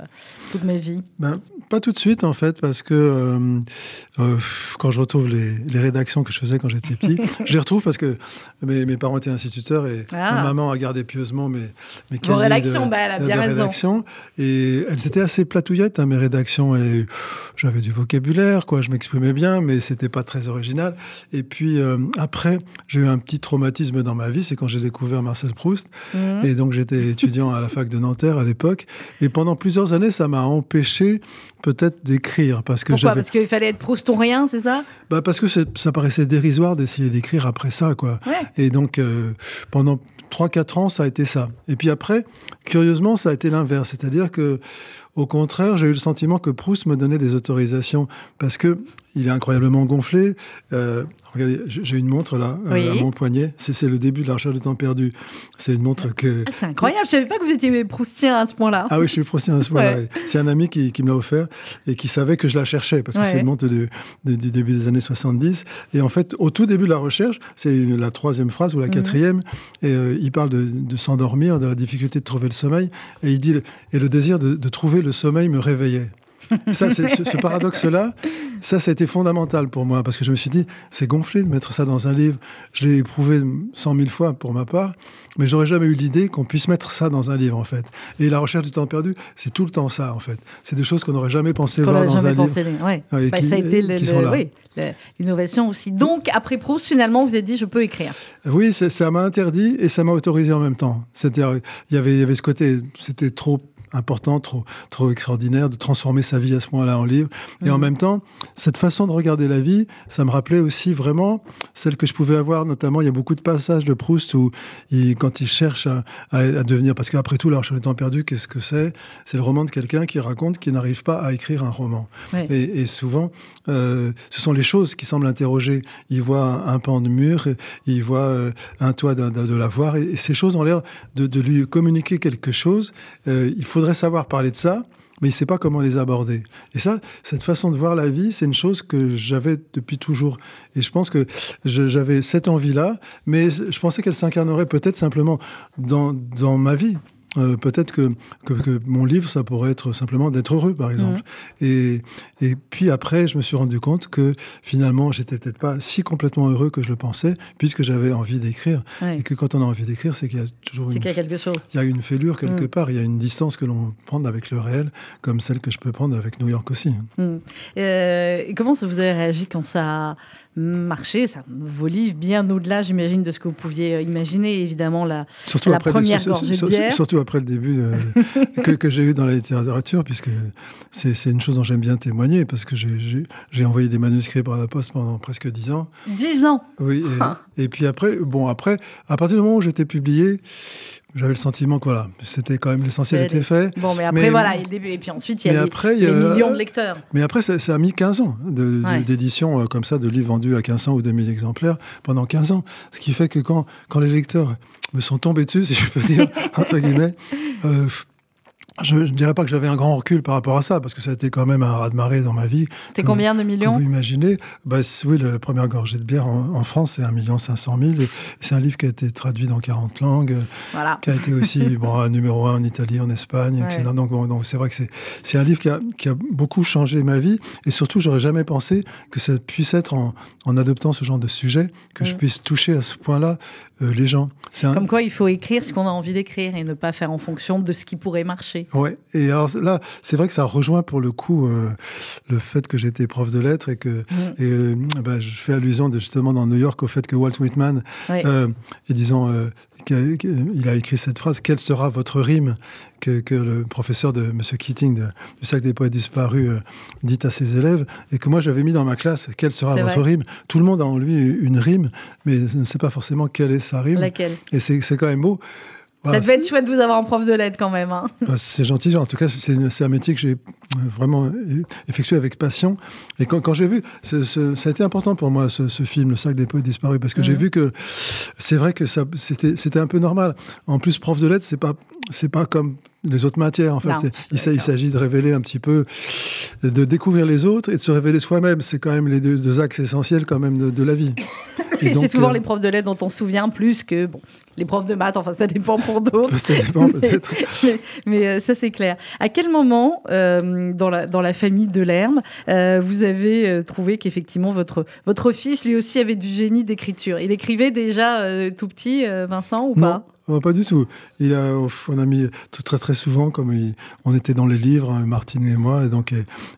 toute ma vie? Ben, Pas tout de suite, en fait, parce que euh, euh, quand je retrouve les, les, rédactions que je faisais quand j'étais petit, je les retrouve parce que mes, mes, parents étaient instituteurs et ah. ma maman a gardé pieusement mes, mes Vos rédactions, de, bah, elle a bien raison. rédactions. Et elles étaient assez platouillettes, hein, mes rédactions. Et j'avais du vocabulaire, quoi, je m'exprimais bien, mais c'était pas très original. Et puis, euh, après, j'ai eu un petit traumatisme dans ma vie, c'est quand j'ai découvert Marcel Proust. Mmh. Et donc, j'étais étudiant à la fac de Nanterre à l'époque. Et pendant plusieurs années, ça m'a empêché peut-être d'écrire. Parce que Pourquoi Parce qu'il fallait être proustonien, c'est ça? Bah Parce que ça paraissait dérisoire d'essayer d'écrire après ça. Quoi. Ouais. Et donc, euh, pendant 3-4 ans, ça a été ça. Et puis après, curieusement, ça a été l'inverse. C'est-à-dire que Au contraire, j'ai eu le sentiment que Proust me donnait des autorisations parce que il est incroyablement gonflé. Euh, regardez, j'ai une montre là, euh, Oui. à mon poignet. C'est le début de la recherche du temps perdu. C'est une montre que. Ah, c'est incroyable, je savais pas que vous étiez proustien à ce point-là. Ah oui, je suis proustien à ce point-là. Ouais. C'est un ami qui, qui me l'a offert et qui savait que je la cherchais parce que Ouais. c'est une montre de- de- du début des années 70. Et en fait, au tout début de la recherche, c'est la troisième phrase ou Mhm. la quatrième, et euh, il parle de, de s'endormir, de la difficulté de trouver le sommeil, et il dit et le désir de, de trouver le sommeil me réveillait. Ça, ce, ce paradoxe-là, ça, ça a été fondamental pour moi parce que je me suis dit, c'est gonflé de mettre ça dans un livre. Je l'ai éprouvé cent mille fois pour ma part, mais j'aurais jamais eu l'idée qu'on puisse mettre ça dans un livre, en fait. Et la recherche du temps perdu, c'est tout le temps ça, en fait. C'est des choses qu'on n'aurait jamais pensé voir dans jamais un livre. pensé. Ouais. Ouais, Bah, qui- ça a été oui, l'innovation aussi. Donc, après Proust, finalement, vous êtes dit, je peux écrire. Oui, ça m'a interdit et ça m'a autorisé en même temps. C'est-à-dire, il y avait ce côté, c'était trop important, trop, trop extraordinaire de transformer sa vie à ce point-là en livre. Et en même temps, cette façon de regarder la vie, ça me rappelait aussi vraiment celle que je pouvais avoir. Notamment, il y a beaucoup de passages de Proust où, il, quand il cherche à, à- à devenir, parce qu'après tout, La Recherche du temps perdu, qu'est-ce que c'est? C'est le roman de quelqu'un qui raconte qu'il n'arrive pas à écrire un roman. Et, et souvent, euh, ce sont les choses qui semblent interroger. Il voit un, un pan de mur, il voit euh, un toit d'un- d'un- de lavoir, et, et ces choses ont l'air de, de lui communiquer quelque chose. Euh, il faudrait savoir parler de ça, mais il ne sait pas comment les aborder. Et ça, cette façon de voir la vie, c'est une chose que j'avais depuis toujours. Et je pense que j'avais cette envie-là, mais je pensais qu'elle s'incarnerait peut-être simplement dans, dans ma vie. Euh, peut-être que, que, que mon livre, ça pourrait être simplement d'être heureux, par exemple. Et, et puis après, je me suis rendu compte que finalement, j'étais peut-être pas si complètement heureux que je le pensais, puisque j'avais envie d'écrire. Ouais. Et que quand on a envie d'écrire, c'est qu'il y a toujours une, qu'il y a quelque chose. il y a une fêlure quelque Mm. part, il y a une distance que l'on prend avec le réel, comme celle que je peux prendre avec New York aussi. Mm. Euh, comment vous avez réagi quand ça marché ça, Vos livres, bien au-delà, j'imagine, de ce que vous pouviez euh, imaginer, évidemment, la, Surtout La après, première gorgée de bière. surtout après le début euh, que, que j'ai eu dans la littérature, puisque c'est une chose dont j'aime bien témoigner, parce que j'ai- envoyé des manuscrits par la poste pendant presque dix ans. 10 ans. Oui, et, et puis après, bon, après, à partir du moment où j'étais publié, j'avais le sentiment que voilà, c'était quand même l'essentiel était fait. Bon, mais après, Mais- voilà, et, et puis ensuite, il y a après, il y les a- millions de lecteurs. Mais après, ça, ça a mis 15 ans Ouais. d'édition euh, comme ça, de livres vendus à 1500 ou 2000 exemplaires pendant 15 ans. Ce qui fait que quand, quand les lecteurs me sont tombés dessus, si je peux dire, entre guillemets, euh, je ne dirais pas que j'avais un grand recul par rapport à ça, parce que ça a été quand même un raz-de-marée dans ma vie. Comme- combien de millions vous imaginez, bah, oui, la première gorgée de bière en, en France, c'est 1 500 000. Et C'est un livre qui a été traduit dans 40 langues, Voilà. qui a été aussi bon, un numéro un en Italie, en Espagne, Ouais. etc. Donc, bon, c'est vrai que c'est, un livre qui a, qui a beaucoup changé ma vie. Et surtout, j'aurais jamais pensé que ça puisse être en, en adoptant ce genre de sujet, que je Mm. puisse toucher à ce point-là euh, les gens. Un- Comme quoi, il faut écrire ce qu'on a envie d'écrire et ne pas faire en fonction de ce qui pourrait marcher. Ouais. Et alors là, c'est vrai que ça rejoint pour le coup euh, le fait que j'étais prof de lettres et que Mm. et, euh, bah, je fais allusion de, justement dans New York au fait que Walt Whitman, euh, et disons, euh, il a écrit cette phrase quelle sera votre rime? Que, que le professeur de M. Keating de- du Cercle des poètes disparus euh, dit à ses élèves et que moi j'avais mis dans ma classe quelle sera votre vrai. rime? Tout le monde a en lui une rime, mais ne sait pas forcément quelle est sa rime. Laquelle? Et c'est c'est quand même beau. Voilà, Ça devait être chouette de vous avoir en prof de lettres quand même. hein. bah, c'est gentil. En tout cas, c'est un métier que j'ai euh, vraiment euh, effectué avec passion. Et quand, quand j'ai vu, ce- ça a été important pour moi, ce, ce film, Le sac des poètes disparus, parce que j'ai Mhm. vu que c'est vrai que c'était c'était un peu normal. En plus, prof de lettres, c'est pas c'est pas comme les autres matières. En fait, Non, il s'agit de révéler un petit peu, de découvrir les autres et de se révéler soi-même. C'est quand même les deux, deux axes essentiels quand même de, de la vie. Et, c'est souvent euh, les profs de lettres dont on se souvient plus que bon, les profs de maths. Enfin, ça dépend pour d'autres. Ça dépend peut-être. mais, mais, euh, ça, c'est clair. À quel moment, euh, dans, la, dans la famille de Lerme, euh, vous avez trouvé qu'effectivement votre, votre fils, lui aussi, avait du génie d'écriture? Il écrivait déjà tout petit, Vincent, ou pas? Oh, pas du tout. Il a, on a mis tout- très très souvent, comme il- on était dans les livres, hein, Martine et moi, et donc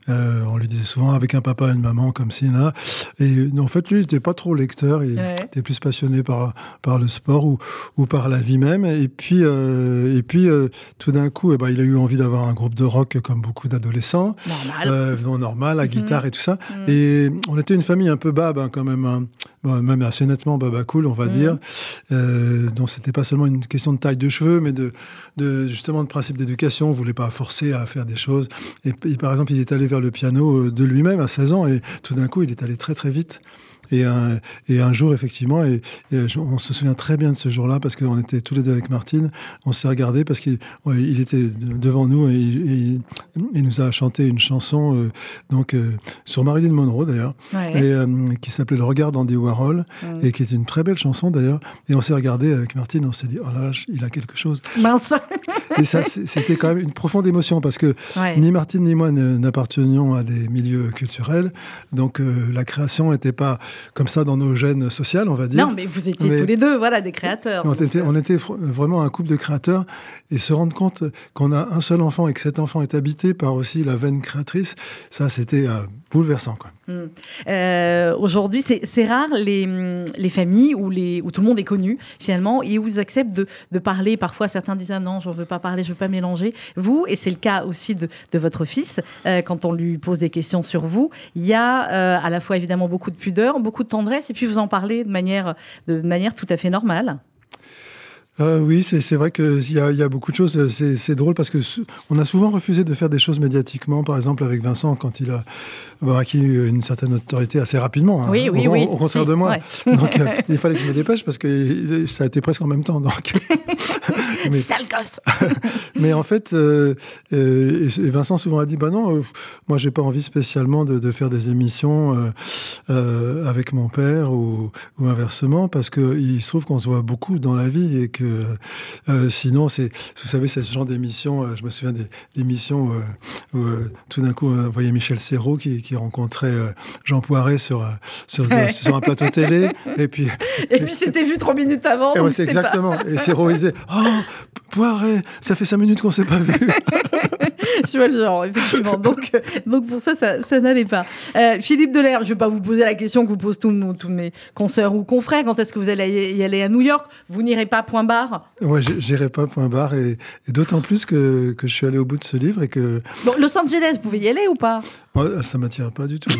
euh, on lui disait souvent avec un papa et une maman comme ci là. Et en fait, lui, il n'était pas trop lecteur. Il Ouais. était plus passionné par par le sport ou ou par la vie même. Et puis euh, et puis euh, tout d'un coup, eh ben, il a eu envie d'avoir un groupe de rock comme beaucoup d'adolescents. Normal. Non, normal, la Mhm. guitare et tout ça. Mhm. Et on était une famille un peu babe hein, quand même. hein. Bon, même assez nettement baba cool, on va dire. Euh, donc c'était pas seulement une question de taille de cheveux, mais de, de justement de principe d'éducation. On voulait pas forcer à faire des choses. Et, et par exemple, il est allé vers le piano euh, de lui-même à 16 ans, et tout d'un coup, il est allé très très vite. Et un, et un jour, effectivement, et, et je- on se souvient très bien de ce jour-là parce qu'on était tous les deux avec Martine. On s'est regardé parce qu'il ouais, il était de- devant nous et, il- nous a chanté une chanson euh, donc euh, sur Marilyn Monroe d'ailleurs, Ouais. et euh, qui s'appelait Le regard d'Andy Warhol Mm. et qui est une très belle chanson d'ailleurs. Et on s'est regardé avec Martine, on s'est dit oh la vache, il a quelque chose. Mince. Et ça, c'était quand même une profonde émotion parce que ni Martine ni moi n'appartenions à des milieux culturels, donc la création n'était pas comme ça dans nos gènes sociales, on va dire. Non, mais vous étiez Mais- tous les deux, voilà, des créateurs. On était, on était vraiment un couple de créateurs et se rendre compte qu'on a un seul enfant et que cet enfant est habité par aussi la veine créatrice, ça c'était euh, bouleversant. Quoi. Mm. Euh, Aujourd'hui, c'est c'est rare les, hum, les familles où, les, où tout le monde est connu, finalement, et où ils acceptent de, de parler. Parfois, certains disent ah non, je ne veux pas parler, je ne veux pas mélanger. Vous, et c'est le cas aussi de, de votre fils, euh, quand on lui pose des questions sur vous, il y a euh, à la fois évidemment beaucoup de pudeur, beaucoup de tendresse, et puis vous en parlez de manière, de manière tout à fait normale. Euh, oui, c'est vrai qu'il y y a beaucoup de choses. C'est c'est drôle parce que on a souvent refusé de faire des choses médiatiquement. Par exemple, avec Vincent, quand il a bah, acquis une certaine autorité assez rapidement. hein, Oui, oui, au, oui. Au contraire Si, de moi. ouais. Donc, euh, il fallait que je me dépêche parce que ça a été presque en même temps. Donc. Mais- Sale gosse Mais en fait, euh, euh, et Vincent souvent a dit, bah non, euh, moi j'ai pas envie spécialement de, de faire des émissions euh, euh, avec mon père ou, ou inversement, parce que il se trouve qu'on se voit beaucoup dans la vie et que euh, sinon, c'est, vous savez, c'est ce genre d'émission. euh, je me souviens des d'émissions euh, où euh, tout d'un coup, on voyait Michel Serrault qui, qui rencontrait euh, Jean Poiret sur euh, sur, Ouais. sur un plateau télé, et puis Et puis c'était vu trois minutes avant. et donc ouais, c'est pas- exactement. Et Serrault disait, oh, Poiret, ça fait cinq minutes qu'on s'est pas vu. Je vois le genre, effectivement. Donc, euh, donc pour ça, ça, ça n'allait pas. Euh, Philippe Delair, je ne vais pas vous poser la question que vous posent tous, mes consoeurs ou confrères. Quand est-ce que vous allez y aller à New York? Vous n'irez pas point barre Ouais, j'ai- j'irai pas point barre et, et d'autant plus que, que je suis allé au bout de ce livre et que Bon, Los Angeles, vous pouvez y aller ou pas? Oh, ça m'attire pas du tout.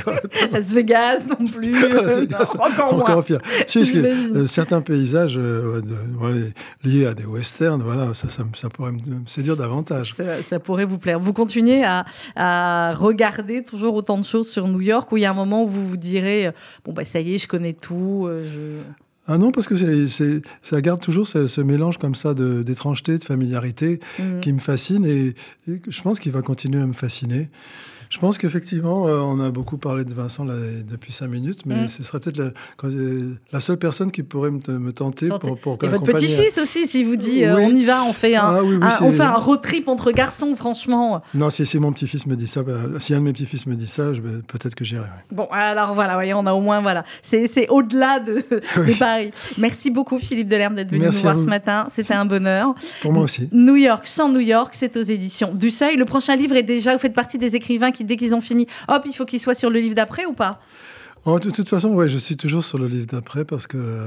Las Vegas non plus. Euh, Vegas, non, encore moins. Encore pire. Euh, certains paysages euh, de- voilà, liés à des westerns, voilà, ça, ça, ça pourrait me séduire davantage. Ça, ça pourrait vous plaire. Vous continuez à, à regarder toujours autant de choses sur New York où il y a un moment où vous vous direz bon bah ça y est, je connais tout. euh, je... Ah non, parce que c'est, c'est- ça garde toujours ce, ce mélange comme ça de, d'étrangeté, de familiarité Mhm. qui me fascine et, je pense qu'il va continuer à me fasciner. Je pense qu'effectivement, euh, on a beaucoup parlé de Vincent là, depuis cinq minutes, mais Mm. ce serait peut-être la, euh, la seule personne qui pourrait me, me tenter Tenter. pour, pour Et votre petit-fils aussi, s'il vous dit euh, Oui. on y va, on fait un, Ah oui, oui, un- on fait un road trip entre garçons, franchement. Non, si, si mon petit-fils me dit ça, bah, si un de mes petits-fils me dit ça, peut-être que j'irai. ouais. Bon, alors voilà, voyez, on a au moins, voilà. C'est au-delà de, Paris. Merci beaucoup, Philippe Delerme, d'être venu Merci nous voir vous. ce matin. C'était un bonheur. Pour moi aussi. New York, sans New York, c'est aux éditions du Seuil. Le prochain livre est déjà, vous faites partie des écrivains dès qu'ils ont fini, hop, il faut qu'ils soient sur le livre d'après ou pas? Oh, de toute façon, ouais, je suis toujours sur le livre d'après parce que euh,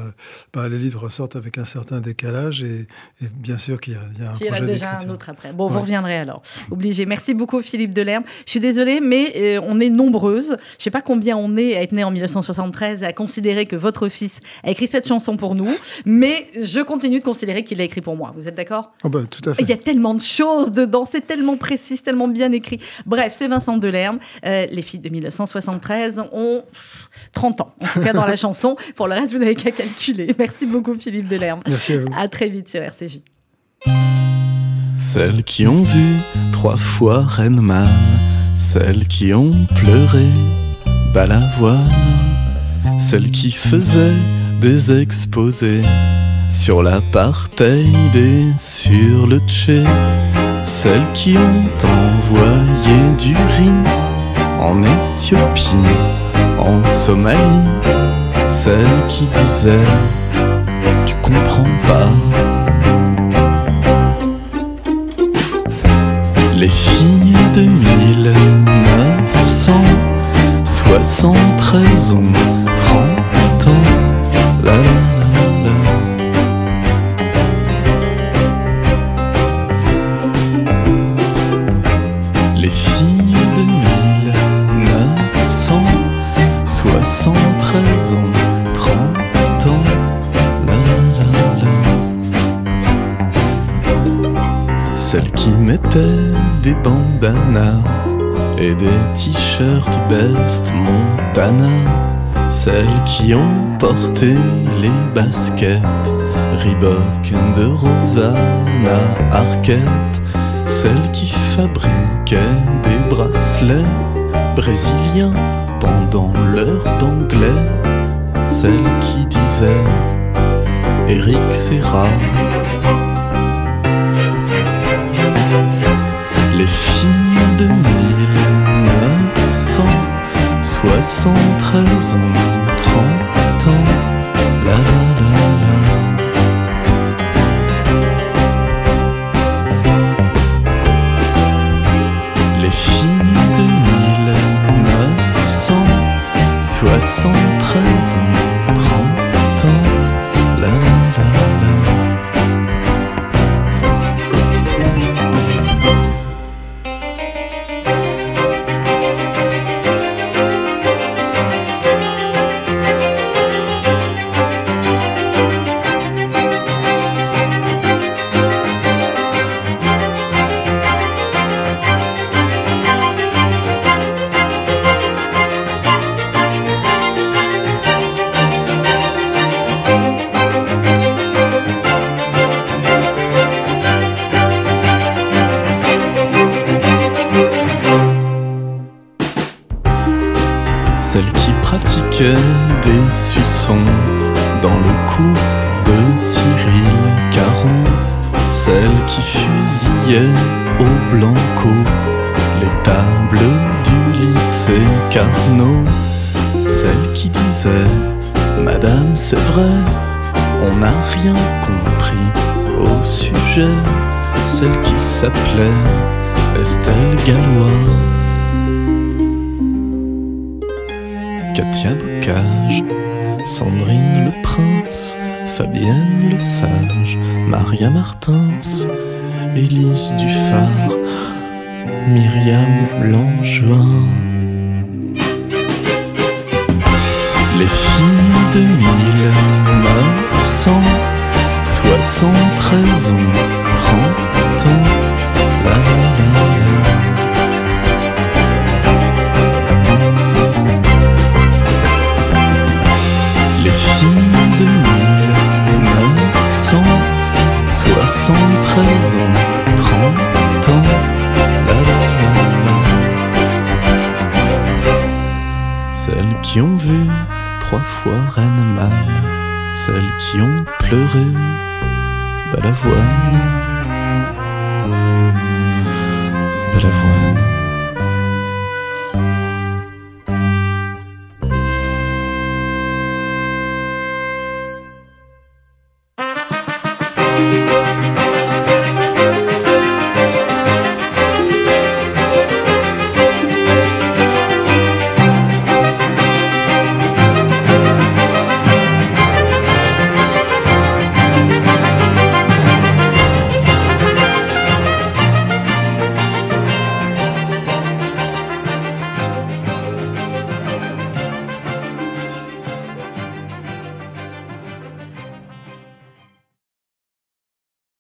bah, les livres ressortent avec un certain décalage et, et bien sûr qu'il y a, il y a un Il y en a déjà un autre après. Bon, vous Ouais. reviendrez alors. Obligé. Merci beaucoup, Philippe Delerme. Je suis désolée, mais euh, on est nombreuses. Je sais pas combien on est à être né en 1973 et à considérer que votre fils a écrit cette chanson pour nous, mais je continue de considérer qu'il l'a écrit pour moi. Vous êtes d'accord? Oh, bah, tout à fait. Il y a tellement de choses dedans, c'est tellement précis, tellement bien écrit. Bref, c'est Vincent Delerme. Euh, les filles de 1973 ont 30 ans, en tout cas dans la chanson. Pour le reste, vous n'avez qu'à calculer. Merci beaucoup, Philippe Delerme. Merci à vous. À très vite sur RCJ. Celles qui ont vu trois fois Renman, celles qui ont pleuré Balavoine, celles qui faisaient des exposés sur l'apartheid et sur le Tché, celles qui ont envoyé du riz en Éthiopie, en Somalie, celles qui disaient Tu comprends pas. Les filles de 1973 ont 30 ans. Des bandanas et des t-shirts Best Montana. Celles qui ont porté les baskets Reebok de Rosanna Arquette. Celles qui fabriquaient des bracelets brésiliens pendant l'heure d'anglais. Celles qui disaient Eric Serra. Les filles de 1973 ans, 30 ans, la la la la. Les filles de 1973 Élise Dufard, Myriam Langevin. Les filles de 1973 ans, 30 ans, la la la. Les filles de 1973 ans, 30 ans, la la la la. Celles qui ont vu trois fois Renman, celles qui ont pleuré Balavoine, Balavoine.